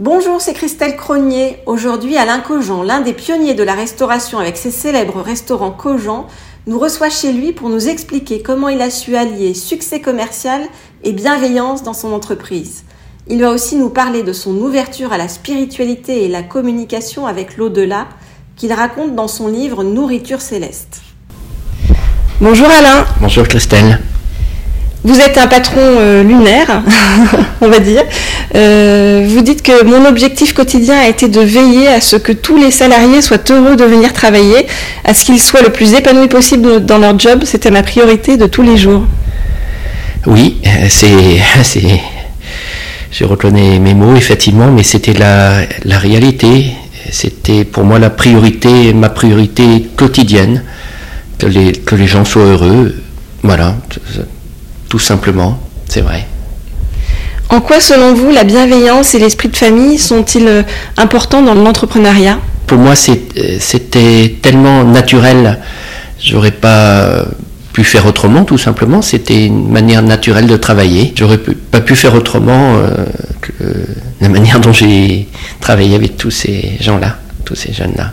Bonjour, c'est Christelle Cronier. Aujourd'hui, Alain Cogent, l'un des pionniers de la restauration avec ses célèbres restaurants Cogent, nous reçoit chez lui pour nous expliquer comment il a su allier succès commercial et bienveillance dans son entreprise. Il va aussi nous parler de son ouverture à la spiritualité et la communication avec l'au-delà qu'il raconte dans son livre Nourriture céleste. Bonjour Alain. Bonjour Christelle. Vous êtes un patron euh, lunaire, on va dire. Euh, vous dites que mon objectif quotidien a été de veiller à ce que tous les salariés soient heureux de venir travailler, à ce qu'ils soient le plus épanouis possible dans leur job. C'était ma priorité de tous les jours. Oui, c'est, je reconnais mes mots effectivement, mais c'était la, la réalité. C'était pour moi la priorité, ma priorité quotidienne, que les, que les gens soient heureux. Voilà tout simplement, c'est vrai. En quoi, selon vous, la bienveillance et l'esprit de famille sont-ils euh, importants dans l'entrepreneuriat? Pour moi, euh, c'était tellement naturel, j'aurais pas pu faire autrement, tout simplement. C'était une manière naturelle de travailler. J'aurais pas pu faire autrement euh, que la manière dont j'ai travaillé avec tous ces gens-là, tous ces jeunes-là.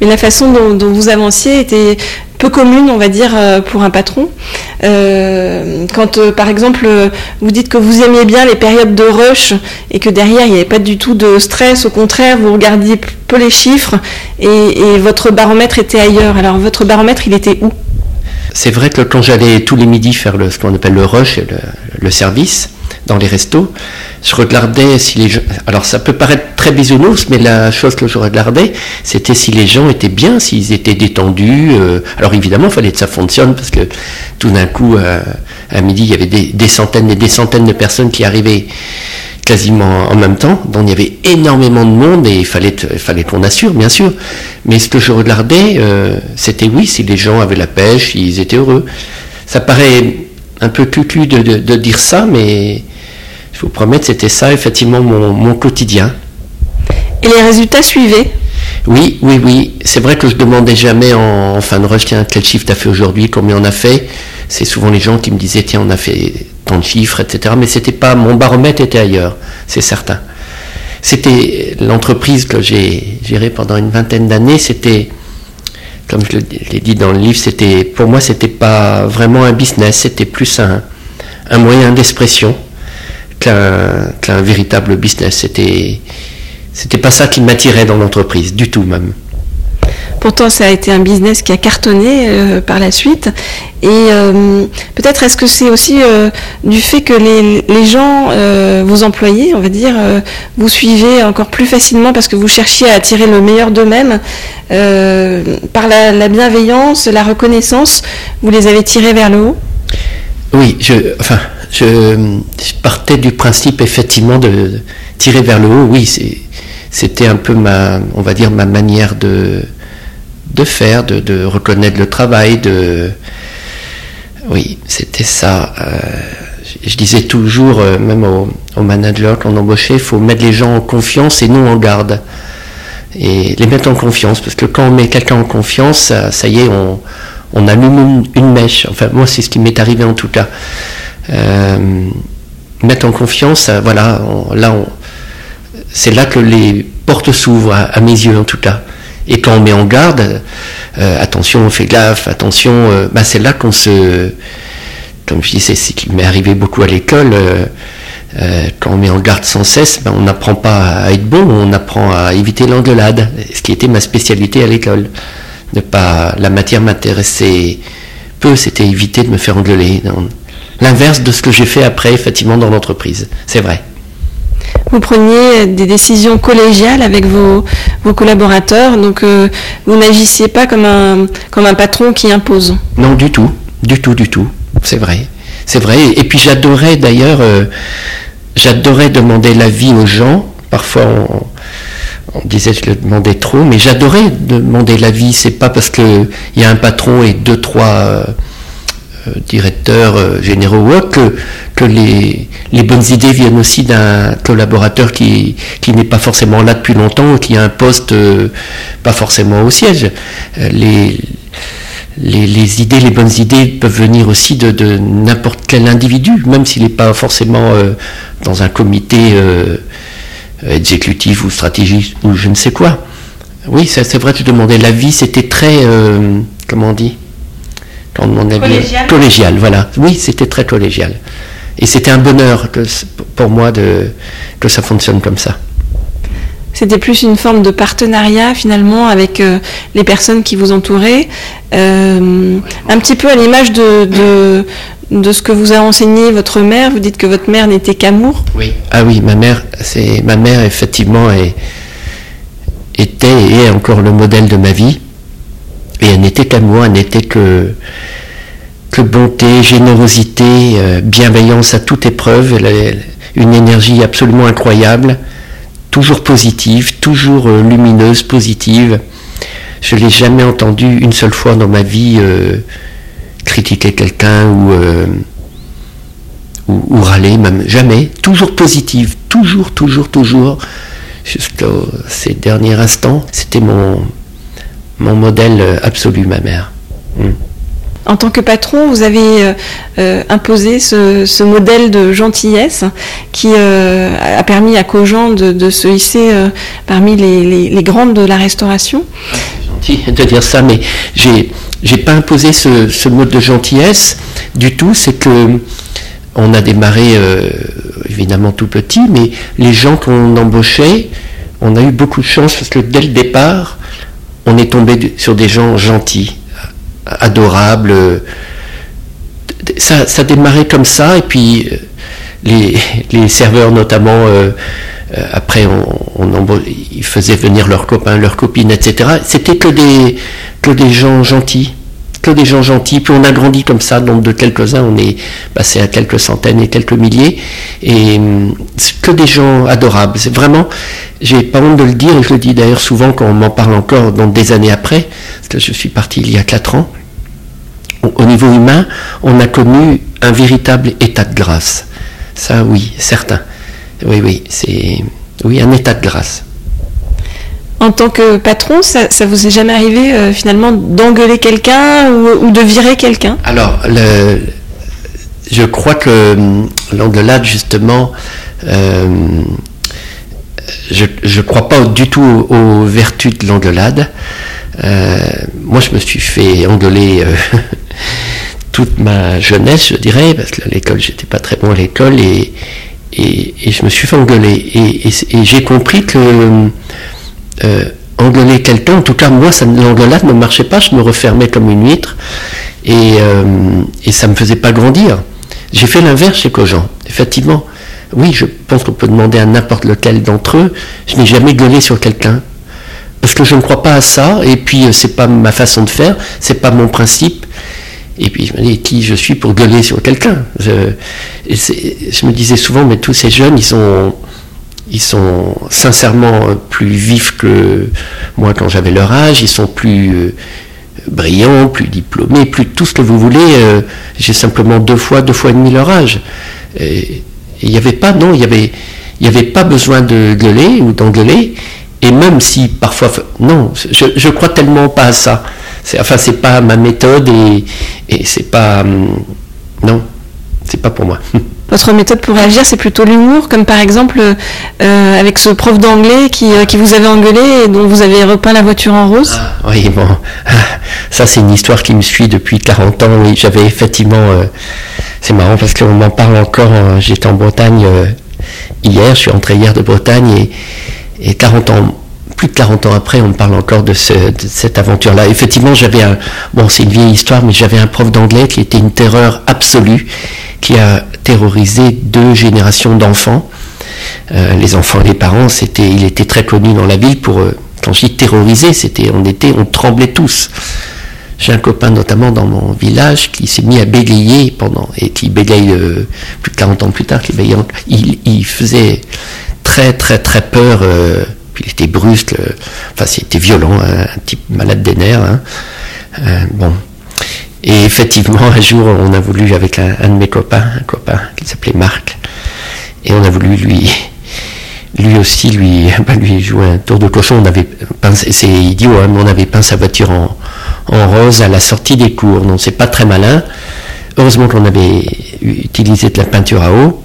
Mais la façon dont, vous avanciez était peu commune, on va dire, euh, pour un patron. Euh, quand, euh, par exemple, vous dites que vous aimiez bien les périodes de rush et que derrière, il n'y avait pas du tout de stress, au contraire, vous regardiez peu les chiffres et, votre baromètre était ailleurs. Alors, votre baromètre, il était où? C'est vrai que quand j'allais tous les midis faire ce qu'on appelle le rush, le service, dans les restos, je regardais si les gens... Alors ça peut paraître très bisounours, mais la chose que je regardais, c'était si les gens étaient bien, s'ils étaient détendus. Euh, alors évidemment, il fallait que ça fonctionne, parce que tout d'un coup, euh, à midi, il y avait des, centaines et des centaines de personnes qui arrivaient quasiment en même temps, donc il y avait énormément de monde et il fallait, fallait qu'on assure, bien sûr. Mais ce que je regardais, euh, c'était oui, si les gens avaient la pêche, ils étaient heureux. Ça paraît un peu cucu de dire ça, mais je vous promets que c'était ça, effectivement, mon, quotidien. Et les résultats suivaient? Oui, oui, oui. C'est vrai que je demandais jamais en, fin de rush, tiens, quel chiffre tu as fait aujourd'hui, combien on a fait. C'est souvent les gens qui me disaient, tiens, on a fait tant de chiffres, etc. Mais c'était pas, mon baromètre était ailleurs, c'est certain. C'était l'entreprise que j'ai gérée pendant une vingtaine d'années, c'était, comme je l'ai dit dans le livre, c'était, pour moi, c'était pas vraiment un business, c'était plus un, un moyen d'expression qu'un véritable business. C'était c'était pas ça qui m'attirait dans l'entreprise, du tout même. Pourtant, ça a été un business qui a cartonné euh, par la suite. Et euh, peut-être est-ce que c'est aussi euh, du fait que les, gens, vos employés, on va dire, vous suivez encore plus facilement parce que vous cherchiez à attirer le meilleur d'eux-mêmes par la, bienveillance, la reconnaissance, vous les avez tirés vers le haut? Oui, je, enfin, je, partais du principe effectivement de tirer vers le haut. Oui, c'était un peu ma, on va dire, ma manière de, de faire, de, reconnaître le travail, de, oui, c'était ça. Euh, je, disais toujours, euh, même aux, managers qu'on embauchait, il faut mettre les gens en confiance et non en garde. Et les mettre en confiance, parce que quand on met quelqu'un en confiance, ça, y est, on, on allume une mèche. Enfin, moi, c'est ce qui m'est arrivé en tout cas. Euh, mettre en confiance, euh, voilà, là, c'est là que les portes s'ouvrent, à, mes yeux en tout cas. Et quand on met en garde, euh, attention, on fait gaffe, attention, bah, c'est là qu'on se, comme je disais, c'est ce qui m'est arrivé beaucoup à l'école. quand on met en garde sans cesse, ben, on n'apprend pas à être bon, on apprend à éviter l'engueulade, ce qui était ma spécialité à l'école. Ne pas, la matière m'intéressait peu, c'était éviter de me faire engueuler l'inverse de ce que j'ai fait après, effectivement, dans l'entreprise. C'est vrai. Vous preniez des décisions collégiales avec vos, collaborateurs, donc euh, vous n'agissiez pas comme un, comme un patron qui impose. Non, du tout, du tout, du tout. C'est vrai. C'est vrai. Et puis j'adorais d'ailleurs, euh, j'adorais demander l'avis aux gens. Parfois on, disait que je le demandais trop, mais j'adorais demander l'avis. C'est pas parce qu'il y a un patron et deux, trois euh, euh, directeurs euh, généraux ou que, que les, bonnes idées viennent aussi d'un collaborateur qui, n'est pas forcément là depuis longtemps, qui a un poste pas forcément au siège. les, bonnes idées peuvent venir aussi de n'importe quel individu, même s'il n'est pas forcément dans un comité exécutif ou stratégiste ou je ne sais quoi. Oui, c'est vrai, je demandais l'avis, c'était très, comment on dit? Collégial. collégial, voilà. Oui, c'était très collégial. Et c'était un bonheur pour moi de, que ça fonctionne comme ça. C'était plus une forme de partenariat finalement avec euh, les personnes qui vous entouraient, euh, un petit peu à l'image de, de, ce que vous a enseigné votre mère. Vous dites que votre mère n'était qu'amour. Oui. Ah oui, ma mère, c'est ma mère effectivement était et est encore le modèle de ma vie. Et elle n'était qu'amour, elle n'était que que bonté, générosité, euh, bienveillance à toute épreuve. Elle une énergie absolument incroyable toujours positive, toujours euh, lumineuse, positive. Je l'ai jamais entendu une seule fois dans ma vie euh, critiquer quelqu'un euh, ou, ou, râler, même jamais. Toujours positive, toujours, toujours, toujours. Jusqu'à ces derniers instants, c'était mon, mon modèle absolu, ma mère. Hmm en tant que patron, vous avez euh, euh, imposé ce, modèle de gentillesse qui euh, a permis à Cogent de, se hisser parmi les, grandes de la restauration. C'est gentil de dire ça, mais j'ai j'ai pas imposé ce, mode de gentillesse du tout. C'est que on a démarré évidemment tout petit, mais les gens qu'on embauchait, on a eu beaucoup de chance parce que dès le départ, on est tombé sur des gens gentils adorable. Ça, ça démarrait comme ça, et puis euh, les, serveurs notamment, euh, euh, après on, ils faisaient venir leurs copains, leurs copines, etc. C'était que des, que des gens gentils, que des gens gentils. Puis on a grandi comme ça, nombre de quelques-uns, on est passé à quelques centaines et quelques milliers, et que des gens adorables. C'est vraiment, j'ai pas honte de le dire, et je le dis d'ailleurs souvent quand on m'en parle encore, dans des années après, parce que je suis parti il y a quatre ans au niveau humain, on a connu un véritable état de grâce. Ça, oui, certain. Oui, oui, c'est oui un état de grâce. En tant que patron, ça, ça vous est jamais arrivé euh, finalement d'engueuler quelqu'un ou, de virer quelqu'un? Alors, je crois que hum, l'engueulade, justement, euh, je ne crois pas du tout aux, vertus de l'engueulade. Euh, moi, je me suis fait engueuler toute ma jeunesse, je dirais, parce que à l'école, j'étais pas très bon à l'école, et, et, je me suis fait engueuler. Et, j'ai compris que euh, engueuler quelqu'un, en tout cas moi, l'engueulade ne marchait pas, je me refermais comme une huître, et, euh, ça me faisait pas grandir. J'ai fait l'inverse chez Cogent, effectivement. Oui, je pense qu'on peut demander à n'importe lequel d'entre eux, je n'ai jamais gueulé sur quelqu'un. Parce que je ne crois pas à ça, et puis euh, c'est pas ma façon de faire, c'est pas mon principe, et puis je me dis, qui je suis pour gueuler sur quelqu'un je, me disais souvent, mais tous ces jeunes, ils sont, ils sont sincèrement plus vifs que moi quand j'avais leur âge, ils sont plus euh, brillants, plus diplômés, plus tout ce que vous voulez. Euh, j'ai simplement deux fois, deux fois et demi leur âge. Il n'y avait pas, non, il avait, il avait pas besoin de gueuler ou d'engueuler. Et même si parfois, non, je, je crois tellement pas à ça. Enfin, c'est pas ma méthode et, et c'est pas. Hum, non, c'est pas pour moi. Votre méthode pour réagir, c'est plutôt l'humour, comme par exemple euh, avec ce prof d'anglais qui, euh, qui, vous avait engueulé et dont vous avez repeint la voiture en rose ah, Oui, bon, ça c'est une histoire qui me suit depuis 40 ans. Oui, j'avais effectivement. Euh, c'est marrant parce qu'on m'en parle encore. J'étais en Bretagne hier, je suis rentré hier de Bretagne et, et 40 ans plus de 40 ans après, on me parle encore de, cette aventure-là. Effectivement, j'avais un, bon, c'est une vieille histoire, mais j'avais un prof d'anglais qui était une terreur absolue, qui a terrorisé deux générations d'enfants. Euh, les enfants et les parents, c'était, il était très connu dans la ville pour, euh, quand je dis terroriser, c'était, on était, on tremblait tous. J'ai un copain notamment dans mon village qui s'est mis à bégayer pendant, et qui bégaye euh, plus de 40 ans plus tard, qui il, il faisait très très très peur il était brusque, enfin c'était violent, hein, un type malade des nerfs. Hein. Euh, bon. Et effectivement, un jour, on a voulu, avec un, de mes copains, un copain qui s'appelait Marc, et on a voulu lui, lui aussi, lui, bah, lui jouer un tour de cochon. On avait c'est idiot, hein, mais on avait peint sa voiture en, en rose à la sortie des cours, donc c'est pas très malin. Heureusement qu'on avait utilisé de la peinture à eau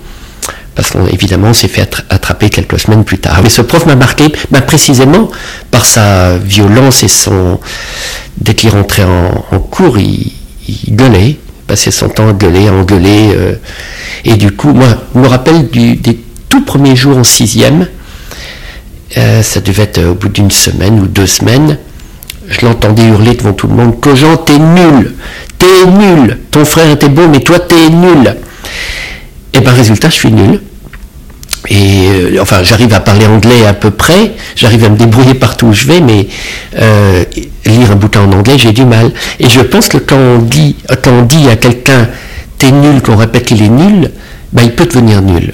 parce qu'évidemment on s'est fait attraper quelques semaines plus tard. Mais ce prof m'a marqué bah, précisément par sa violence et son... Dès qu'il rentrait en, cours, il, gueulait, passait son temps à gueuler, à engueuler. Euh, et du coup, moi, je me rappelle des tout premiers jours en sixième, euh, ça devait être au bout d'une semaine ou deux semaines, je l'entendais hurler devant tout le monde, Cogent, t'es nul, t'es nul, ton frère était beau, mais toi t'es nul. Et ben résultat, je suis nul. Et euh, enfin, j'arrive à parler anglais à peu près, j'arrive à me débrouiller partout où je vais, mais euh, lire un bouquin en anglais, j'ai du mal. Et je pense que quand on dit, quand on dit à quelqu'un t'es nul, qu'on répète qu'il est nul, ben, il peut devenir nul.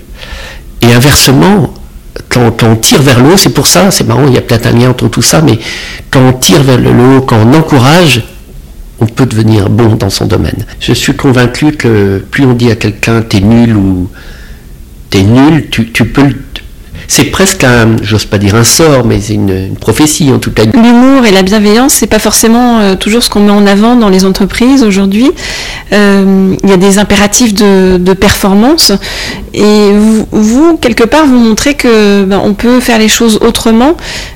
Et inversement, quand, on tire vers le haut, c'est pour ça, c'est marrant, il y a peut-être un lien entre tout ça, mais quand on tire vers le haut, quand on encourage, on peut devenir bon dans son domaine. Je suis convaincu que plus on dit à quelqu'un t'es nul ou t'es nul, tu, peux c'est presque un, j'ose pas dire un sort, mais c'est une, prophétie en tout cas. L'humour et la bienveillance, c'est pas forcément euh, toujours ce qu'on met en avant dans les entreprises aujourd'hui. Euh, il y a des impératifs de, performance, et vous, quelque part, vous montrez que ben, on peut faire les choses autrement.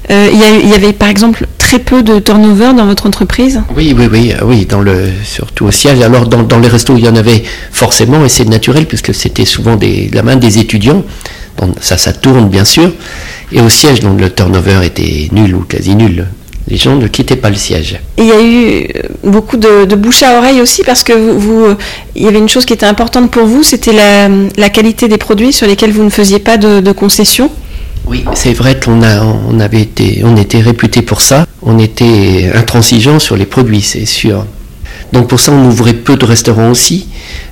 Euh, il, y avait par exemple très peu de turnover dans votre entreprise. Oui, oui, oui, oui, dans le, surtout au siège. Alors dans, dans les restos, il y en avait forcément, et c'est naturel puisque c'était souvent des, la main des étudiants ça, ça tourne bien sûr. Et au siège, donc le turnover était nul ou quasi nul. Les gens ne quittaient pas le siège. il y a eu beaucoup de, bouche à oreille aussi parce que vous, il y avait une chose qui était importante pour vous, c'était la, qualité des produits sur lesquels vous ne faisiez pas de, concessions. Oui, c'est vrai qu'on a, on avait été, on était réputé pour ça. On était intransigeant sur les produits, c'est sûr. Donc pour ça, on ouvrait peu de restaurants aussi,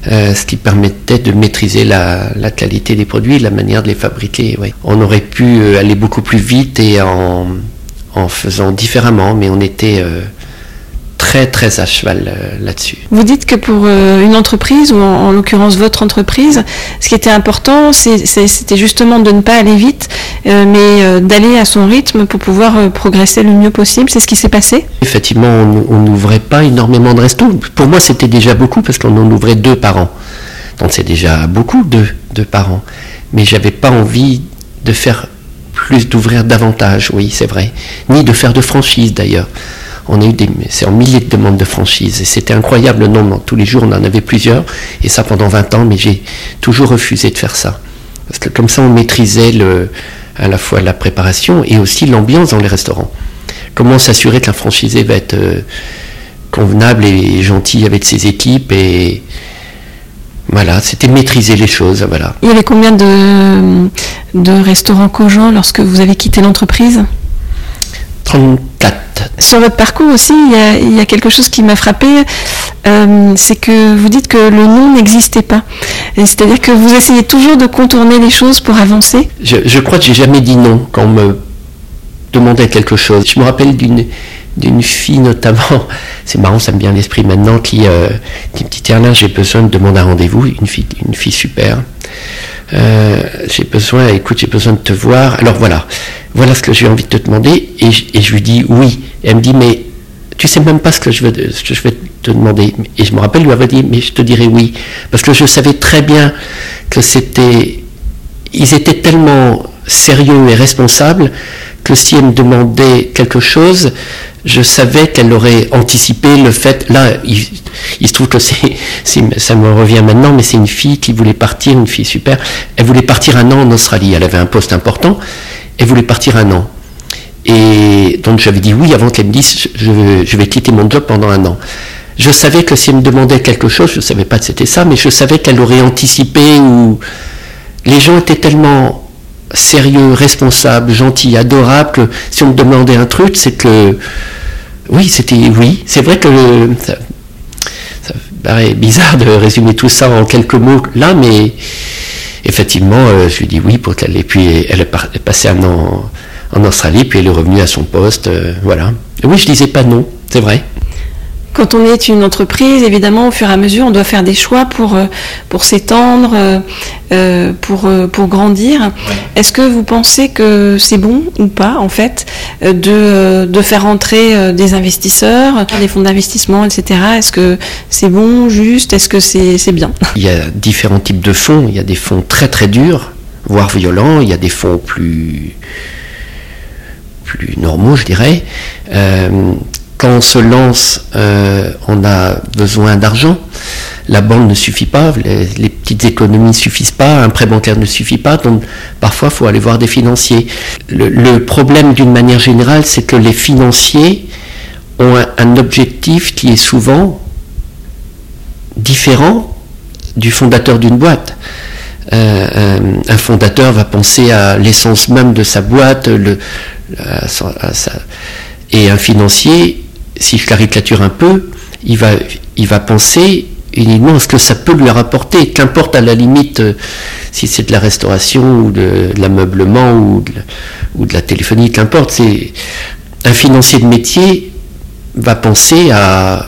euh, ce qui permettait de maîtriser la, qualité des produits, la manière de les fabriquer. On aurait pu euh, aller beaucoup plus vite et en, faisant différemment, mais on était euh, très très à cheval euh, là-dessus. Vous dites que pour euh, une entreprise, ou en, l'occurrence votre entreprise, ce qui était important, c'était justement de ne pas aller vite, euh, mais d'aller à son rythme pour pouvoir progresser le mieux possible. C'est ce qui s'est passé? Effectivement, on n'ouvrait pas énormément de restos. Pour moi, c'était déjà beaucoup parce qu'on en ouvrait deux par an. Donc c'est déjà beaucoup, deux, deux par an. Mais j'avais pas envie de faire plus, d'ouvrir davantage, oui, c'est vrai. Ni de faire de franchise d'ailleurs on a eu des, c'est en milliers de demandes de franchise. Et c'était incroyable le nombre. Tous les jours, on en avait plusieurs. Et ça pendant 20 ans, mais j'ai toujours refusé de faire ça. Parce que comme ça, on maîtrisait le, à la fois la préparation et aussi l'ambiance dans les restaurants. Comment s'assurer qu'un franchisé va être euh, convenable et gentil avec ses équipes et voilà, c'était maîtriser les choses. Voilà. Il y avait combien de, de restaurants Cogent lorsque vous avez quitté l'entreprise? 34. Sur votre parcours aussi, il y a, quelque chose qui m'a frappé, euh, c'est que vous dites que le nom n'existait pas. C'est-à-dire que vous essayez toujours de contourner les choses pour avancer. Je, crois que j'ai jamais dit non quand on me demandait quelque chose. Je me rappelle d'une d'une fille notamment, c'est marrant, ça me vient à l'esprit maintenant, qui, euh, dit tiens là j'ai besoin de demander un rendez-vous, une fille, une fille super. Euh, j'ai besoin, écoute, j'ai besoin de te voir. Alors voilà, voilà ce que j'ai envie de te demander. Et, je lui dis oui. Et elle me dit, mais tu sais même pas ce que je ce que je vais te demander. Et je me rappelle lui avoir dit, mais je te dirais oui. Parce que je savais très bien que c'était, ils étaient tellement sérieux et responsables que si elle me demandait quelque chose, je savais qu'elle aurait anticipé le fait. Là, il, se trouve que c'est, ça me revient maintenant, mais c'est une fille qui voulait partir, une fille super. Elle voulait partir un an en Australie. Elle avait un poste important. Elle voulait partir un an. Et donc j'avais dit oui avant qu'elle me dise je, vais quitter mon job pendant un an. Je savais que si elle me demandait quelque chose, je ne savais pas que c'était ça, mais je savais qu'elle aurait anticipé ou les gens étaient tellement sérieux, responsables, gentils, adorables que si on me demandait un truc, c'est que oui, c'était oui. C'est vrai que ça, paraît bizarre de résumer tout ça en quelques mots là, mais effectivement, euh, je lui dis oui pour qu'elle ait puis elle est passée un an en Australie, puis elle est revenue à son poste, euh, voilà. oui, je disais pas non, c'est vrai. Quand on est une entreprise, évidemment, au fur et à mesure, on doit faire des choix pour, euh, pour s'étendre, euh, pour, pour grandir. Est-ce que vous pensez que c'est bon ou pas, en fait, de, de faire entrer des investisseurs, des fonds d'investissement, etc. Est-ce que c'est bon, juste? Est-ce que c'est bien? Il y a différents types de fonds. Il y a des fonds très très durs voire violents. Il y a des fonds plus, plus normaux, je dirais. Euh, quand on se lance, euh, on a besoin d'argent. La banque ne suffit pas, les, petites économies ne suffisent pas, un prêt bancaire ne suffit pas, donc parfois il faut aller voir des financiers. Le, problème d'une manière générale, c'est que les financiers ont un objectif qui est souvent différent du fondateur d'une boîte. Euh, euh, un fondateur va penser à l'essence même de sa boîte, et un financier, si je caricature un peu, il va, il va penser uniquement à ce que ça peut lui rapporter, qu'importe à la limite euh, si c'est de la restauration ou de, l'ameublement ou, de, la téléphonie, qu'importe. C'est un financier de métier va penser à,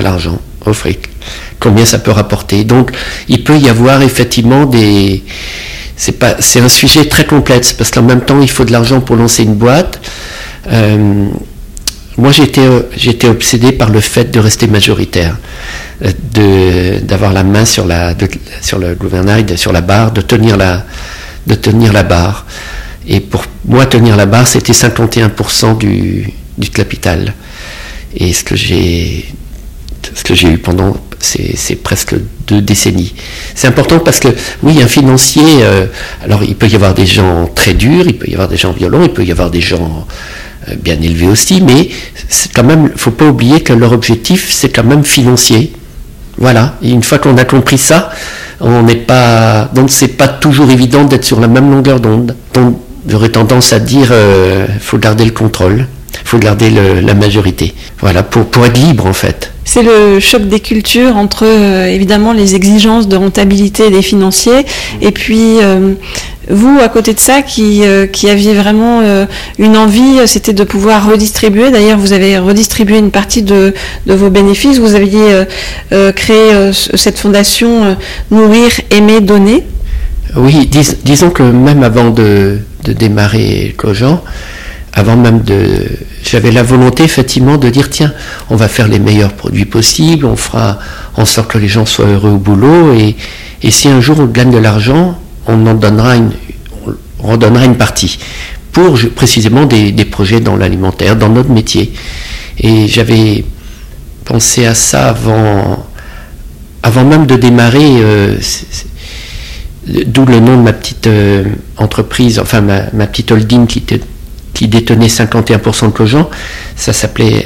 l'argent, au fric combien ça peut rapporter. Donc il peut y avoir effectivement des... C'est un sujet très complexe parce qu'en même temps il faut de l'argent pour lancer une boîte. Euh, moi j'étais, j'étais obsédé par le fait de rester majoritaire, euh, de, d'avoir la main sur, la, sur le gouvernail, sur la barre, de tenir la, de tenir la barre. Et pour moi tenir la barre c'était 51% du, du capital. Et ce que j'ai ce que j'ai eu pendant c'est presque deux décennies. C'est important parce que, oui, un financier, euh, alors il peut y avoir des gens très durs, il peut y avoir des gens violents, il peut y avoir des gens euh, bien élevés aussi, mais c'est quand même, faut pas oublier que leur objectif, c'est quand même financier. Voilà. Une fois qu'on a compris ça, on n'est pas, donc c'est pas toujours évident d'être sur la même longueur d'onde. Donc, j'aurais tendance à dire, euh, faut garder le contrôle. Faut garder la majorité. Voilà, pour, pour être libre en fait. C'est le choc des cultures entre euh, évidemment les exigences de rentabilité des financiers et puis euh, vous, à côté de ça, qui, euh, qui aviez vraiment une envie, c'était de pouvoir redistribuer. D'ailleurs, vous avez redistribué une partie de, de vos bénéfices. Vous aviez créé cette fondation Nourrir, Aimer, Donner. Oui, disons que même avant de, de démarrer Cogent, avant même de... J'avais la volonté effectivement de dire, tiens, on va faire les meilleurs produits possibles, on fera en sorte que les gens soient heureux au boulot, et, et si un jour on gagne de l'argent, on en donnera une, on une partie pour précisément des, des projets dans l'alimentaire, dans notre métier. Et j'avais pensé à ça avant, avant même de démarrer, euh, d'où le nom de ma petite euh, entreprise, enfin ma, ma petite holding qui était qui détenait 51% de Cogent, ça s'appelait,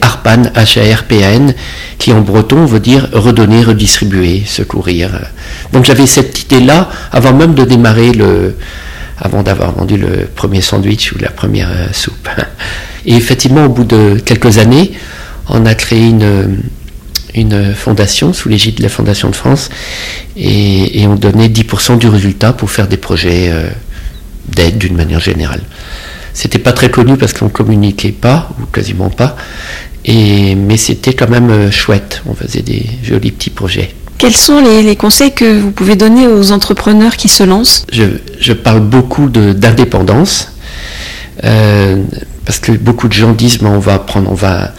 ARPAN, H-A-R-P-A-N, qui en breton veut dire redonner, redistribuer, secourir. Donc j'avais cette idée-là avant même de démarrer le, avant d'avoir vendu le premier sandwich ou la première euh, soupe. Et effectivement, au bout de quelques années, on a créé une, une fondation sous l'égide de la Fondation de France et, on donnait 10% du résultat pour faire des projets euh, d'aide d'une manière générale. C'était pas très connu parce qu'on communiquait pas, ou quasiment pas, et, mais c'était quand même euh, chouette. On faisait des jolis petits projets. Quels sont les, conseils que vous pouvez donner aux entrepreneurs qui se lancent? Je, parle beaucoup d'indépendance, euh, parce que beaucoup de gens disent, mais on va prendre, on va...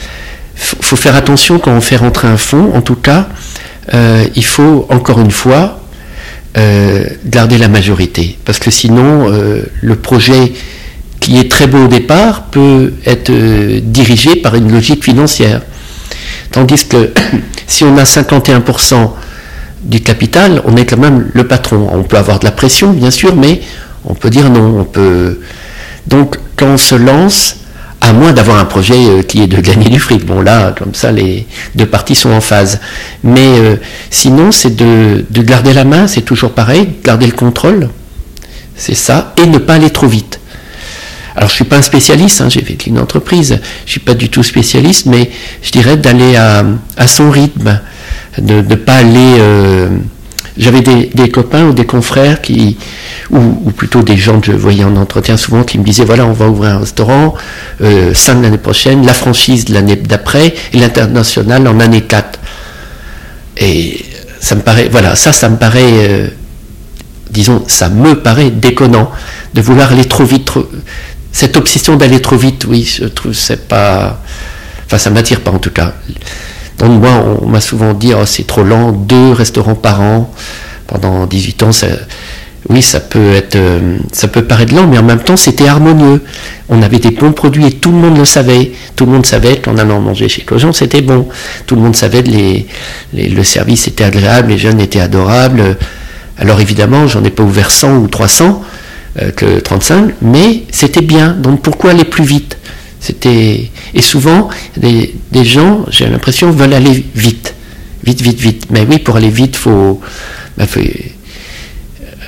faut faire attention quand on fait rentrer un fonds, en tout cas, euh, il faut encore une fois garder la majorité, parce que sinon le projet qui est très beau au départ, peut être euh, dirigé par une logique financière. Tandis que si on a 51% du capital, on est quand même le patron. On peut avoir de la pression, bien sûr, mais on peut dire non. On peut... Donc, quand on se lance, à moins d'avoir un projet euh, qui est de gagner du fric, bon là, comme ça, les deux parties sont en phase. Mais euh, sinon, c'est de, de garder la main, c'est toujours pareil, garder le contrôle, c'est ça, et ne pas aller trop vite. Alors je suis pas un spécialiste, hein, j'ai fait une entreprise, je suis pas du tout spécialiste, mais je dirais d'aller à, son rythme, de ne pas aller. Euh, j'avais des, copains ou des confrères qui, ou, plutôt des gens que je voyais en entretien souvent qui me disaient voilà on va ouvrir un restaurant, euh, 5 l'année prochaine, la franchise l'année d'après et l'international en année 4. Et ça me paraît, voilà, ça, ça me paraît, euh, disons, ça me paraît déconnant de vouloir aller trop vite. Trop, cette obsession d'aller trop vite, oui, je trouve c'est pas. Enfin, ça m'attire pas en tout cas. Donc, moi, on m'a souvent dit, oh, c'est trop lent, deux restaurants par an pendant 18 ans. oui, ça peut être, euh, ça peut paraître lent, mais en même temps, c'était harmonieux. On avait des bons produits et tout le monde le savait. Tout le monde savait qu'en allant manger chez Clojon, c'était bon. Tout le monde savait que le service était agréable, les jeunes étaient adorables. Alors évidemment, j'en ai pas ouvert 100 ou 300, euh, que 35, mais c'était bien. Donc pourquoi aller plus vite? C'était et souvent des, des gens, j'ai l'impression, veulent aller vite, vite, vite, vite. Mais oui, pour aller vite, faut, bah, faut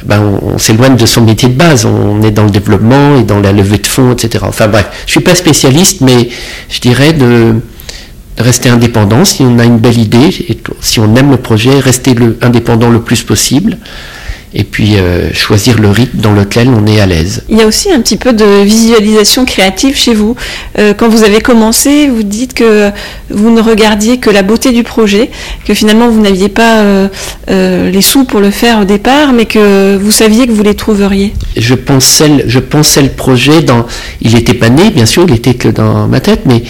ben, on, s'éloigne de son métier de base. On est dans le développement et dans la levée de fonds, etc. Enfin bref, je suis pas spécialiste, mais je dirais de, rester indépendant si on a une belle idée, et si on aime le projet, rester indépendant le plus possible et puis euh, choisir le rythme dans lequel on est à l'aise. Il y a aussi un petit peu de visualisation créative chez vous. Euh, quand vous avez commencé, vous dites que vous ne regardiez que la beauté du projet, que finalement vous n'aviez pas euh, les sous pour le faire au départ, mais que vous saviez que vous les trouveriez. Je pensais, je pensais le projet dans, il n'était pas né, bien sûr, il était que dans ma tête, mais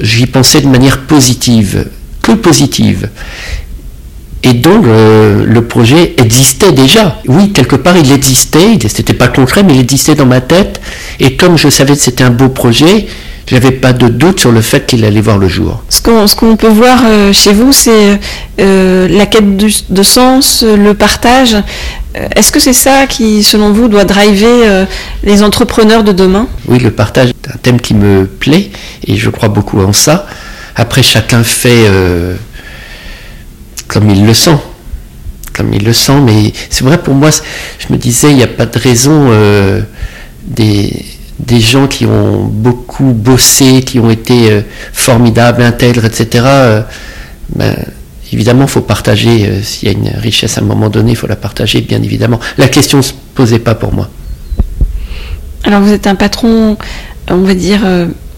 j'y pensais de manière positive, que positive. Et donc le projet existait déjà. Oui, quelque part il existait, c'était pas concret, mais il existait dans ma tête. Et comme je savais que c'était un beau projet, j'avais pas de doute sur le fait qu'il allait voir le jour. Ce qu'on, peut voir euh, chez vous, c'est euh, la quête de, sens, le partage. Euh, est-ce que c'est ça qui, selon vous, doit driver les entrepreneurs de demain? Oui, le partage est un thème qui me plaît et je crois beaucoup en ça. Après, chacun fait comme il le sent. Comme il le sent, mais c'est vrai pour moi, je me disais, il n'y a pas de raison euh, des, des, gens qui ont beaucoup bossé, qui ont été euh, formidables, intègres, etc. Euh, ben, évidemment, il faut partager. S'il y a une richesse à un moment donné, il faut la partager, bien évidemment. La question ne se posait pas pour moi. Alors vous êtes un patron, on va dire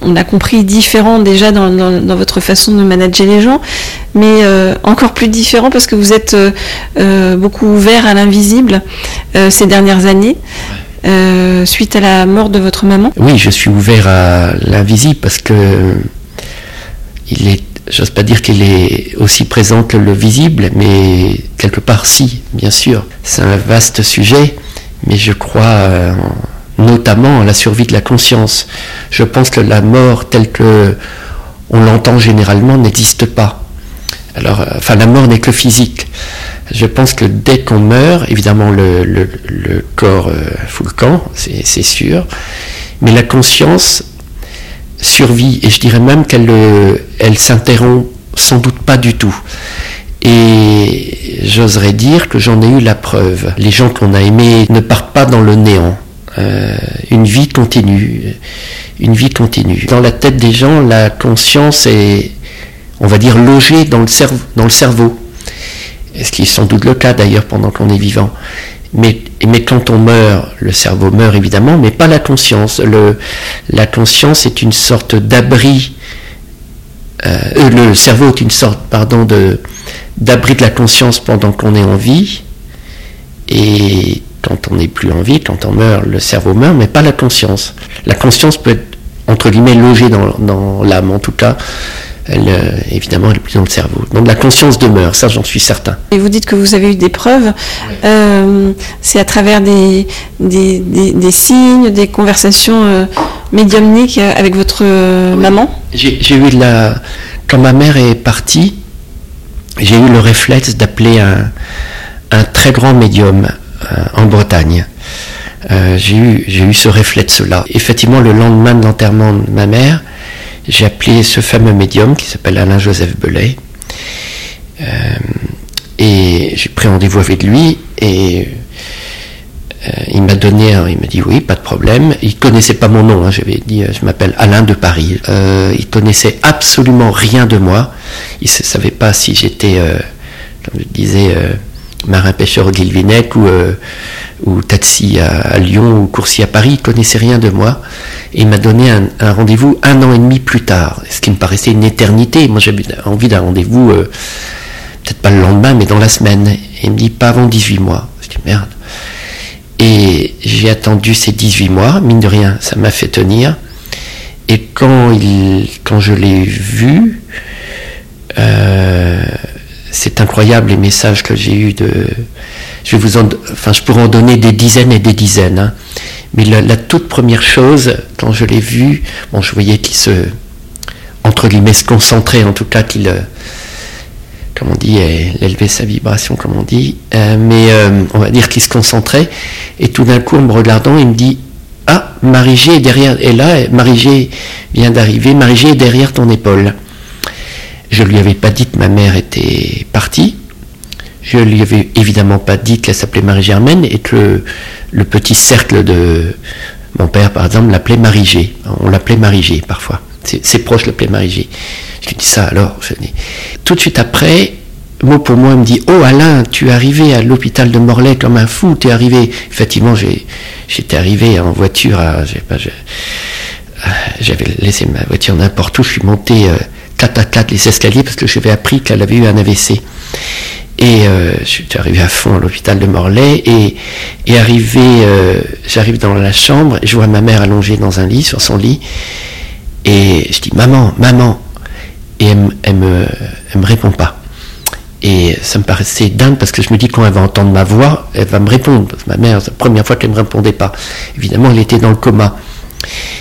on a compris, différent déjà dans, votre façon de manager les gens, mais euh, encore plus différent parce que vous êtes euh, euh, beaucoup ouvert à l'invisible ces dernières années. suite à la mort de votre maman Oui, je suis ouvert à l'invisible parce que il est, j'ose pas dire qu'il est aussi présent que le visible, mais quelque part si, bien sûr. C'est un vaste sujet, mais je crois notamment la survie de la conscience. Je pense que la mort telle que on l'entend généralement n'existe pas. Alors, euh, enfin, la mort n'est que physique. Je pense que dès qu'on meurt, évidemment, le, corps euh, fout le camp, c'est sûr, mais la conscience survit, et je dirais même qu'elle euh, s'interrompt sans doute pas du tout. Et j'oserais dire que j'en ai eu la preuve. Les gens qu'on a aimés ne partent pas dans le néant. Euh, une vie continue, une vie continue. Dans la tête des gens, la conscience est, on va dire, logée dans le, cerveau, dans le cerveau. Ce qui est sans doute le cas d'ailleurs pendant qu'on est vivant. Mais, mais quand on meurt, le cerveau meurt évidemment, mais pas la conscience. La conscience est une sorte d'abri. Euh, le cerveau est une sorte, pardon, de d'abri de la conscience pendant qu'on est en vie. Quand on n'est plus en vie, quand on meurt, le cerveau meurt, mais pas la conscience. La conscience peut être, entre guillemets, logée dans, l'âme, en tout cas. Elle, euh, évidemment, elle est plus dans le cerveau. Donc la conscience demeure, ça j'en suis certain. Et vous dites que vous avez eu des preuves. Euh, c'est à travers des, des, signes, des conversations euh, médiumniques avec votre maman? J'ai eu la... Quand ma mère est partie, j'ai eu le réflexe d'appeler un, un très grand médium en Bretagne. Euh, j'ai eu, eu ce réflexe-là. Effectivement, le lendemain de l'enterrement de ma mère, j'ai appelé ce fameux médium qui s'appelle Alain-Joseph Belay. Euh, et j'ai pris rendez-vous avec lui et il m'a donné, il m'a dit oui, pas de problème. Il connaissait pas mon nom, hein, j'avais dit je m'appelle Alain de Paris. il connaissait absolument rien de moi. Il ne savait pas si j'étais, comme je disais, marin-pêcheur au Guilvinec ou, euh, ou taxi à, Lyon ou coursier à Paris, il connaissait rien de moi. Et il m'a donné un, rendez-vous un an et demi plus tard, ce qui me paraissait une éternité. Moi j'avais envie d'un rendez-vous, euh, peut-être pas le lendemain, mais dans la semaine. Et il me dit pas avant 18 mois. Je dis merde. Et j'ai attendu ces 18 mois, mine de rien, ça m'a fait tenir. Et quand, il, quand je l'ai vu, euh, c'est incroyable les messages que j'ai eus de, je vous en, enfin, je pourrais en donner des dizaines et des dizaines. Hein. Mais la, toute première chose, quand je l'ai vu, bon, je voyais qu'il se, entre guillemets, se concentrait, en tout cas qu'il, euh, comme on dit, il élevait sa vibration, comme on dit, euh, mais euh, on va dire qu'il se concentrait. Et tout d'un coup, en me regardant, il me dit, ah, Marie-G est derrière, et là, Marie-G vient d'arriver, Marie-G est derrière ton épaule. Je lui avais pas dit que ma mère était partie. Je lui avais évidemment pas dit qu'elle s'appelait Marie-Germaine et que le, petit cercle de mon père, par exemple, l'appelait Marie-G. On l'appelait Marie-G parfois. Ses proches l'appelaient Marie-G. Je lui dis ça alors. Tout de suite après, mot pour mot, il me dit Oh Alain, tu es arrivé à l'hôpital de Morlaix comme un fou, tu es arrivé. Effectivement, j'étais arrivé en voiture. J'avais laissé ma voiture n'importe où, je suis monté. Euh, 4 à 4 les escaliers parce que j'avais appris qu'elle avait eu un AVC. Et euh, je suis arrivé à fond à l'hôpital de Morlaix et, et arrivé, euh, j'arrive dans la chambre je vois ma mère allongée dans un lit, sur son lit. Et je dis maman, maman. Et elle, elle me, elle me répond pas. Et ça me paraissait dingue parce que je me dis quand elle va entendre ma voix, elle va me répondre. Parce que ma mère, c'est la première fois qu'elle ne me répondait pas. Évidemment, elle était dans le coma.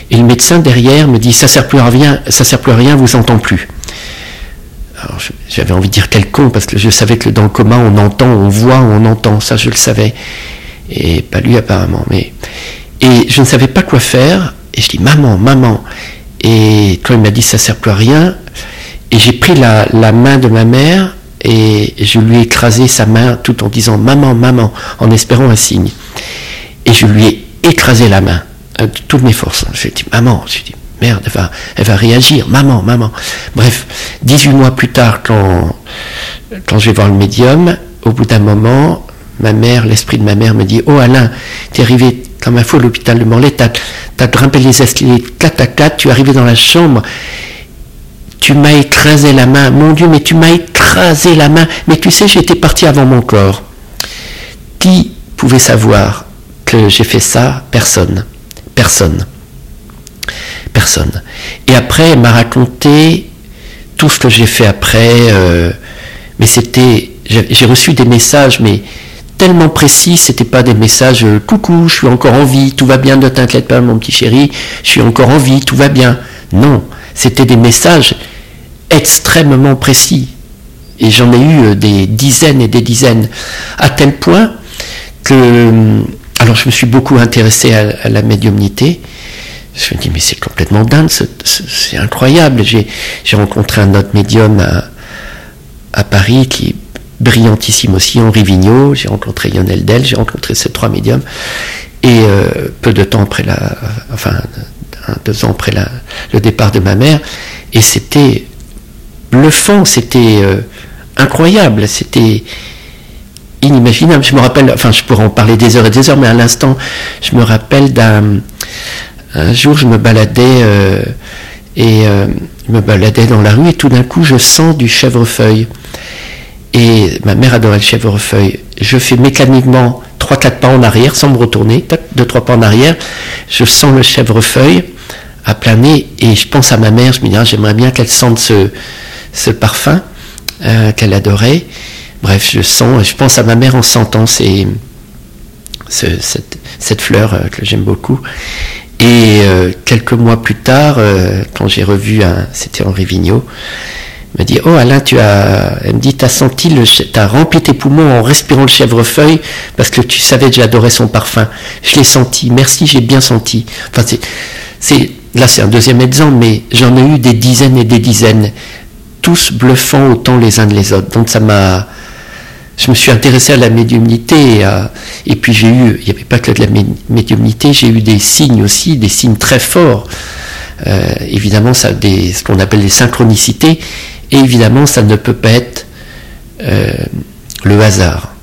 Et le médecin derrière me dit ça sert plus à rien, ça sert plus à rien, vous entend plus. Alors j'avais envie de dire quel con parce que je savais que dans le coma on entend, on voit, on entend, ça je le savais et pas lui apparemment. Mais et je ne savais pas quoi faire et je dis maman, maman. Et quand il m'a dit ça sert plus à rien, et j'ai pris la, la main de ma mère et je lui ai écrasé sa main tout en disant maman, maman, en espérant un signe. Et je lui ai écrasé la main toutes mes forces. J'ai dit, maman, j'ai dit, merde, elle va, elle va réagir, maman, maman. Bref, 18 mois plus tard, quand, quand je vais voir le médium, au bout d'un moment, ma mère, l'esprit de ma mère me dit, oh Alain, t'es arrivé comme un fou à l'hôpital de Morlaix, t'as, as grimpé les escaliers 4 à 4, tu es arrivé dans la chambre, tu m'as écrasé la main, mon Dieu, mais tu m'as écrasé la main, mais tu sais, j'étais parti avant mon corps. Qui pouvait savoir que j'ai fait ça? Personne. Personne. Personne. Et après, elle m'a raconté tout ce que j'ai fait après. Euh, mais c'était. J'ai reçu des messages, mais tellement précis, c'était pas des messages euh, coucou, je suis encore en vie, tout va bien, ne t'inquiète pas, mon petit chéri, je suis encore en vie, tout va bien. Non, c'était des messages extrêmement précis. Et j'en ai eu euh, des dizaines et des dizaines, à tel point que alors je me suis beaucoup intéressé à, la médiumnité. Je me dis, mais c'est complètement dingue, c'est incroyable. J'ai rencontré un autre médium à, Paris qui est brillantissime aussi, Henri Vigneault, j'ai rencontré Lionel Del, j'ai rencontré ces trois médiums. Et euh, peu de temps après la, enfin, deux ans après le départ de ma mère, et c'était bluffant, c'était euh, incroyable, c'était inimaginable. Je me rappelle, enfin je pourrais en parler des heures et des heures, mais à l'instant, je me rappelle d'un un jour, je me baladais euh, et euh, je me baladais dans la rue et tout d'un coup, je sens du chèvrefeuille. Et ma mère adorait le chèvrefeuille. Je fais mécaniquement trois quatre pas en arrière sans me retourner, deux trois pas en arrière. Je sens le chèvrefeuille à plein et je pense à ma mère. Je me dis ah, j'aimerais bien qu'elle sente ce, ce parfum euh, qu'elle adorait. Bref, je sens, je pense à ma mère en sentant ces, cette, fleur euh, que j'aime beaucoup. Et euh, quelques mois plus tard, euh, quand j'ai revu, c'était Henri Vigneault, il me dit Oh Alain, tu as, elle me dit, t'as senti le, t'as rempli tes poumons en respirant le chèvrefeuille parce que tu savais que j'adorais son parfum. Je l'ai senti. Merci, j'ai bien senti. Enfin, c'est, c'est, là, c'est un deuxième exemple, mais j'en ai eu des dizaines et des dizaines, tous bluffants autant les uns que les autres. Donc ça m'a, je me suis intéressé à la médiumnité et, puis j'ai eu, il n'y avait pas que de la médiumnité, j'ai eu des signes aussi, des signes très forts. Euh, évidemment, ce qu'on appelle les synchronicités, et évidemment, ça ne peut pas être euh, le hasard.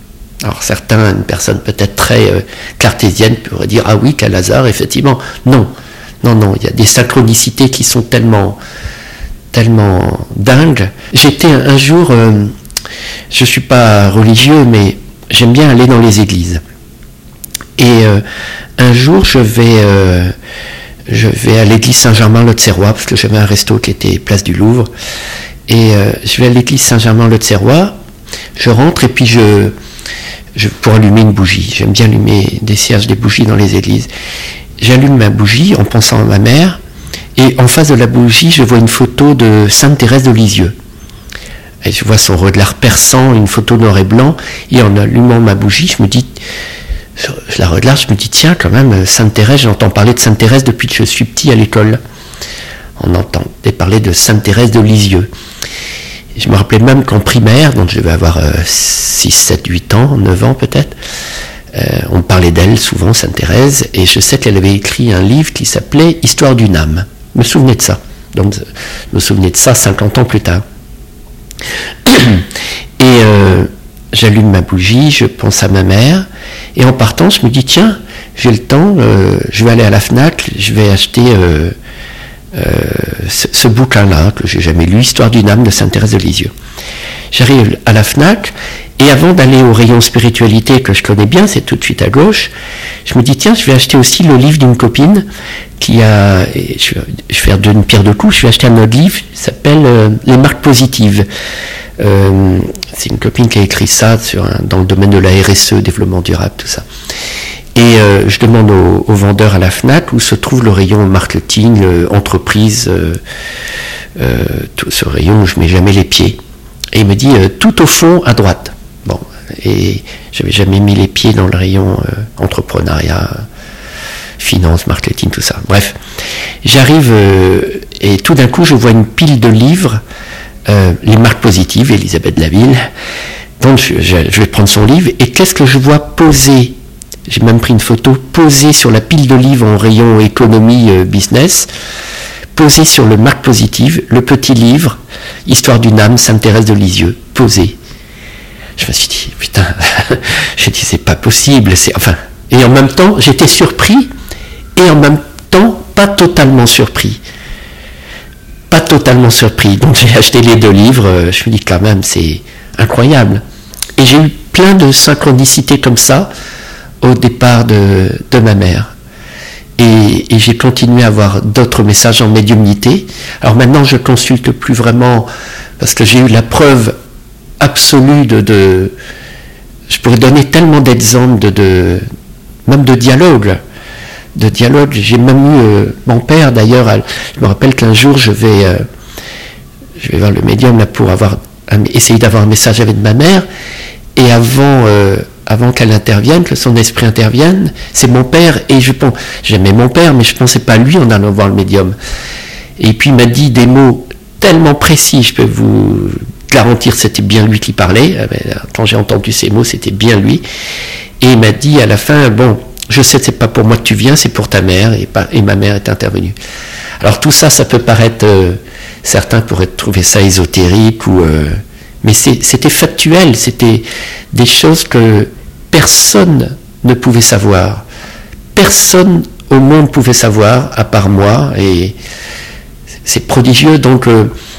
Alors certains, une personne peut-être très euh, cartésienne pourrait dire ah oui quel hasard effectivement non non non il y a des synchronicités qui sont tellement tellement dingues. J'étais un, jour je ne suis pas religieux, mais j'aime bien aller dans les églises. Et euh, un jour, je vais, euh, je vais à l'église Saint-Germain-l'Auxerrois, parce que j'avais un resto qui était place du Louvre. Et euh, je vais à l'église Saint-Germain-l'Auxerrois, je rentre et puis je, pour allumer une bougie. J'aime bien allumer des cierges, des bougies dans les églises. J'allume ma bougie en pensant à ma mère, et en face de la bougie, je vois une photo de Sainte Thérèse de Lisieux. Je vois son regard perçant, une photo noir et blanc, et en allumant ma bougie, je me dis, je la regarde, je me dis, tiens, quand même, Sainte Thérèse, j'entends parler de Sainte Thérèse depuis que je suis petit à l'école. On entendait parler de Sainte Thérèse de Lisieux. Je me rappelais même qu'en primaire, donc je devais avoir 6, 7, 8 ans, 9 ans peut-être, euh, on parlait d'elle souvent, Sainte Thérèse, et je sais qu'elle avait écrit un livre qui s'appelait Histoire d'une âme. Je me souvenais de ça. Donc je me souvenais de ça 50 ans plus tard. Et euh, j'allume ma bougie, je pense à ma mère, et en partant, je me dis, tiens, j'ai le temps, euh, je vais aller à la FNAC, je vais acheter ce, bouquin-là, que j'ai jamais lu, Histoire d'une âme de Sainte Thérèse de Lisieux. J'arrive à la FNAC, et avant d'aller au rayon spiritualité que je connais bien, c'est tout de suite à gauche, je me dis tiens, je vais acheter aussi le livre d'une copine qui a, je, vais faire d'une pierre deux coups, je vais acheter un autre livre, qui s'appelle euh, Les marques positives. Euh, c'est une copine qui a écrit ça dans le domaine de la RSE, développement durable, tout ça. Et euh, je demande au, vendeur à la FNAC où se trouve le rayon marketing, entreprise, tout ce rayon où je mets jamais les pieds. Et il me dit tout au fond à droite. Et j'avais jamais mis les pieds dans le rayon euh, entrepreneuriat, finance, marketing, tout ça. Bref, j'arrive euh, et tout d'un coup je vois une pile de livres, euh, les marques positives, Elisabeth Laville. Donc je, vais prendre son livre et qu'est-ce que je vois poser? J'ai même pris une photo posée sur la pile de livres en rayon économie business, posée sur le marque positive, le petit livre, Histoire d'une âme, Sainte Thérèse de Lisieux, posé je me suis dit, putain, j'ai dit, c'est pas possible. C'est, enfin, et en même temps, j'étais surpris et en même temps, pas totalement surpris. Pas totalement surpris. Donc j'ai acheté les deux livres. Euh, je me dit, quand même, c'est incroyable. Et j'ai eu plein de synchronicités comme ça au départ de, ma mère. Et, et j'ai continué à avoir d'autres messages en médiumnité. Alors maintenant, je consulte plus vraiment parce que j'ai eu la preuve absolue de, Je pourrais donner tellement d'exemples de, même de dialogue. De dialogue. J'ai même eu euh, mon père d'ailleurs. Je me rappelle qu'un jour je vais, euh, je vais voir le médium là pour avoir essayer d'avoir un message avec ma mère. Et avant, euh, avant qu'elle intervienne, que son esprit intervienne, c'est mon père. Et je pense, j'aimais mon père, mais je pensais pas lui en allant voir le médium. Et puis il m'a dit des mots tellement précis, je peux vous garantir c'était bien lui qui parlait. Euh, quand j'ai entendu ces mots, c'était bien lui. Et il m'a dit à la fin, bon, je sais que c'est pas pour moi que tu viens, c'est pour ta mère. Et, ma mère est intervenue. Alors tout ça, ça peut paraître, euh, certains pourraient trouver ça ésotérique ou, euh, mais c'était factuel, c'était des choses que personne ne pouvait savoir. Personne au monde pouvait savoir, à part moi, et c'est prodigieux. Donc,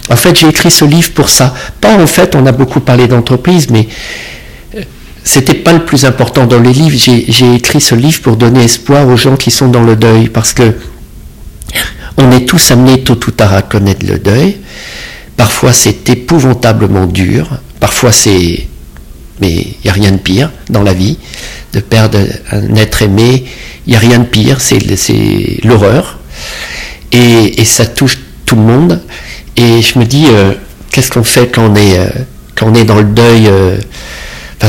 en fait, j'ai écrit ce livre pour ça. Pas en fait, on a beaucoup parlé d'entreprise, mais euh, c'était pas le plus important dans les livres. J'ai écrit ce livre pour donner espoir aux gens qui sont dans le deuil, parce que on est tous amenés tôt ou tard à connaître le deuil. Parfois, c'est épouvantablement dur. Parfois, c'est mais il n'y a rien de pire dans la vie. De perdre un être aimé, il n'y a rien de pire, c'est l'horreur. Et, et, ça touche tout le monde. Et je me dis, euh, qu'est-ce qu'on fait quand on est, euh, quand on est dans le deuil euh,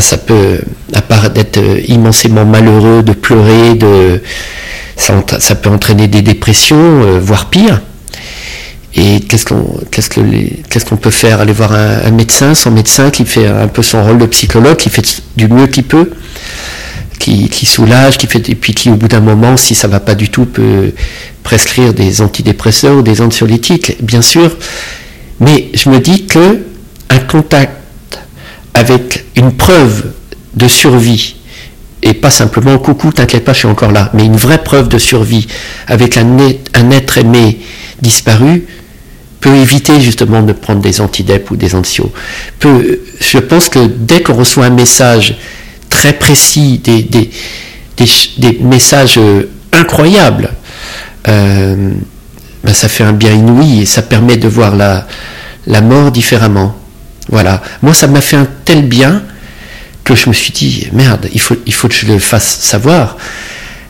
ça peut, à part d'être immensément malheureux, de pleurer, de, ça, peut entraîner des dépressions, voire pire. Et qu'est-ce qu'on qu'est-ce que qu'est-ce qu'on peut faire? Aller voir un, médecin, son médecin qui fait un peu son rôle de psychologue, qui fait du mieux qu'il peut, qui, soulage, qui fait et puis qui au bout d'un moment, si ça va pas du tout, peut prescrire des antidépresseurs ou des anxiolytiques, bien sûr, mais je me dis que un contact avec une preuve de survie, et pas simplement coucou, t'inquiète pas, je suis encore là, mais une vraie preuve de survie avec un, un être aimé disparu, peut éviter justement de prendre des antidep ou des anxios. Peut, je pense que dès qu'on reçoit un message très précis, des, des, des messages euh, incroyables, euh, ben ça fait un bien inouï et ça permet de voir la, la mort différemment. Voilà. Moi, ça m'a fait un tel bien que je me suis dit, merde, il faut, il faut que je le fasse savoir.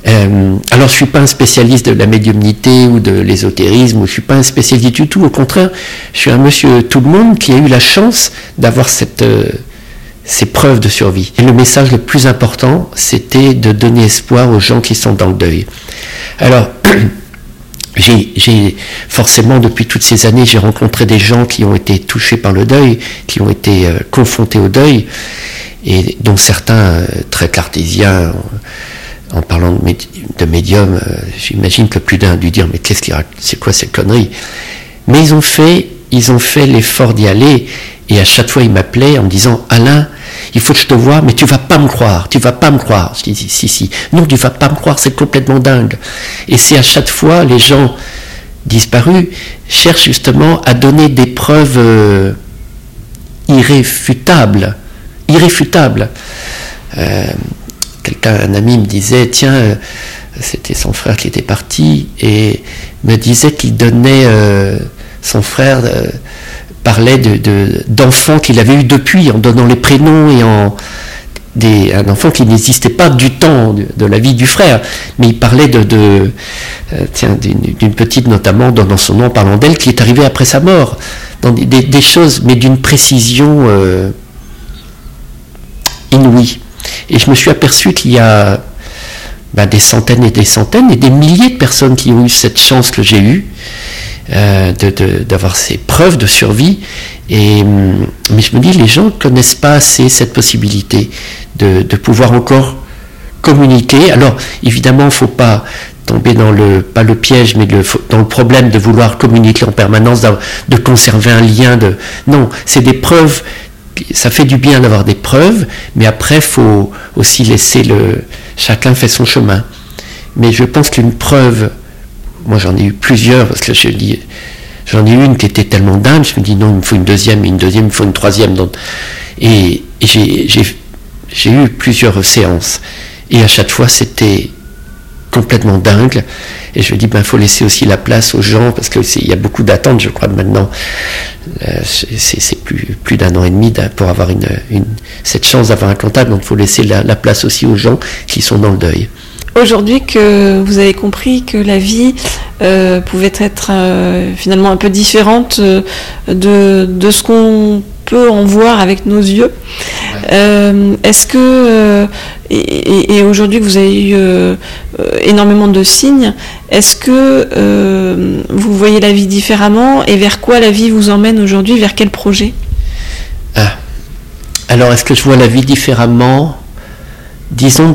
Euh, alors je suis pas un spécialiste de la médiumnité ou de l'ésotérisme, je suis pas un spécialiste du tout. Au contraire, je suis un monsieur tout le monde qui a eu la chance d'avoir cette ces preuves de survie. Et le message le plus important, c'était de donner espoir aux gens qui sont dans le deuil. Alors j'ai forcément depuis toutes ces années, j'ai rencontré des gens qui ont été touchés par le deuil, qui ont été euh, confrontés au deuil, et dont certains très cartésiens en parlant de, médium, euh, j'imagine que plus d'un a dû dire mais qu'est-ce qu'il c'est quoi cette connerie? Mais ils ont fait, ils ont fait l'effort d'y aller et à chaque fois ils m'appelaient en me disant Alain, il faut que je te vois, mais tu vas pas me croire, tu vas pas me croire. Je dis si si, non tu vas pas me croire, c'est complètement dingue. Et c'est à chaque fois les gens disparus cherchent justement à donner des preuves euh, irréfutables, irréfutables. Euh, quelqu'un, un ami me disait, tiens, euh, c'était son frère qui était parti, et me disait qu'il donnait, son frère euh, parlait de, d'enfants qu'il avait eu depuis, en donnant les prénoms et en des, un enfant qui n'existait pas du temps de, la vie du frère, mais il parlait de, tiens, d'une, petite notamment donnant son nom, parlant d'elle, qui est arrivée après sa mort, dans des, choses, mais d'une précision inouïe. Et je me suis aperçu qu'il y a bah, des centaines et des centaines et des milliers de personnes qui ont eu cette chance que j'ai eue euh, d'avoir ces preuves de survie. Et, hum, mais je me dis, les gens ne connaissent pas assez cette possibilité de, pouvoir encore communiquer. Alors, évidemment, il ne faut pas tomber dans le, pas le piège, mais dans le problème de vouloir communiquer en permanence, de conserver un lien. De, non, c'est des preuves ça fait du bien d'avoir des preuves, mais après, faut aussi laisser le. Chacun fait son chemin. Mais je pense qu'une preuve, moi j'en ai eu plusieurs, parce que j'en ai eu une qui était tellement dingue, je me dis non, il me faut une deuxième, une deuxième, il me faut une troisième. Et, j'ai eu plusieurs séances. Et à chaque fois, c'était complètement dingue. Et je me dis, ben, faut laisser aussi la place aux gens, parce qu'il y a beaucoup d'attentes, je crois, maintenant. Euh, c'est plus, plus d'un an et demi pour avoir une, cette chance d'avoir un comptable, donc faut laisser la, place aussi aux gens qui sont dans le deuil. Aujourd'hui que vous avez compris que la vie euh, pouvait être euh, finalement un peu différente de, de ce qu'on peut en voir avec nos yeux, est-ce que et, aujourd'hui que vous avez eu euh, énormément de signes, est-ce que euh, vous voyez la vie différemment et vers quoi la vie vous emmène aujourd'hui Vers quel projet? Ah. Alors, est-ce que je vois la vie différemment? Disons,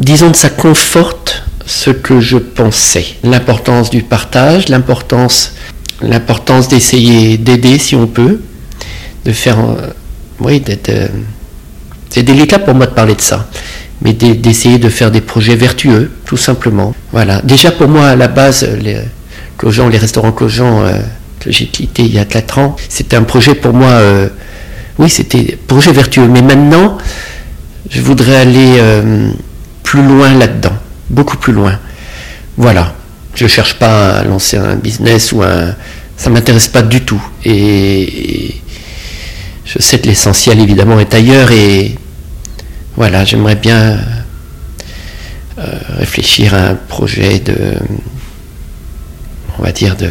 disons que ça conforte ce que je pensais. L'importance du partage, l'importance, l'importance d'essayer d'aider si on peut, de faire, euh, oui, d'être c'est délicat pour moi de parler de ça, mais d'essayer de faire des projets vertueux, tout simplement. Voilà. Déjà pour moi, à la base, les les restaurants Cogent euh, que j'ai quitté il y a 4 ans, c'était un projet pour moi, euh, oui, c'était projet vertueux. Mais maintenant, je voudrais aller euh, plus loin là-dedans, beaucoup plus loin. Voilà. Je ne cherche pas à lancer un business ou un. Ça m'intéresse pas du tout. et je sais que l'essentiel évidemment est ailleurs et voilà, j'aimerais bien euh, réfléchir à un projet de, on va dire, de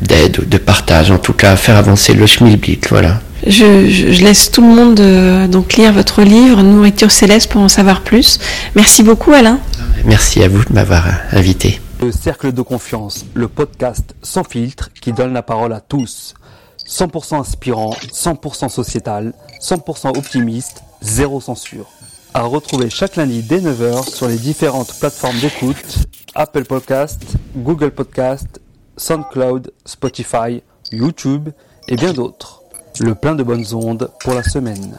d'aide, ou de partage, en tout cas faire avancer le schmilblick, voilà. Je, laisse tout le monde euh, donc lire votre livre Nourriture céleste pour en savoir plus. Merci beaucoup Alain. Merci à vous de m'avoir invité. Le Cercle de Confiance, le podcast sans filtre qui donne la parole à tous. 100% inspirant, 100% sociétal, 100% optimiste, zéro censure. À retrouver chaque lundi dès 9h sur les différentes plateformes d'écoute, Apple Podcast, Google Podcast, SoundCloud, Spotify, YouTube et bien d'autres. Le plein de bonnes ondes pour la semaine.